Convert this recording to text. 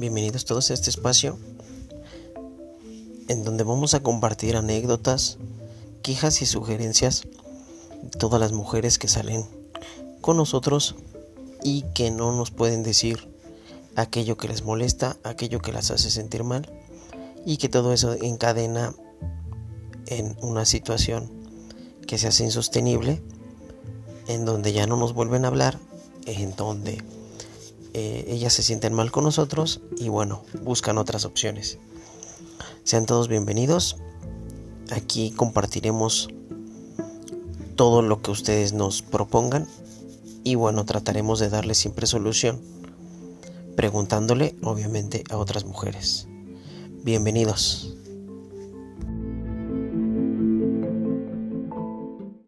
bienvenidos todos a este espacio en donde vamos a compartir anécdotas, quejas y sugerencias de todas las mujeres que salen con nosotros y que no nos pueden decir aquello que les molesta, aquello que las hace sentir mal y que todo eso encadena en una situación que se hace insostenible, en donde ya no nos vuelven a hablar, en donde eh, ellas se sienten mal con nosotros y bueno, buscan otras opciones. Sean todos bienvenidos. Aquí compartiremos todo lo que ustedes nos propongan y bueno, trataremos de darle siempre solución, preguntándole obviamente a otras mujeres. Bienvenidos.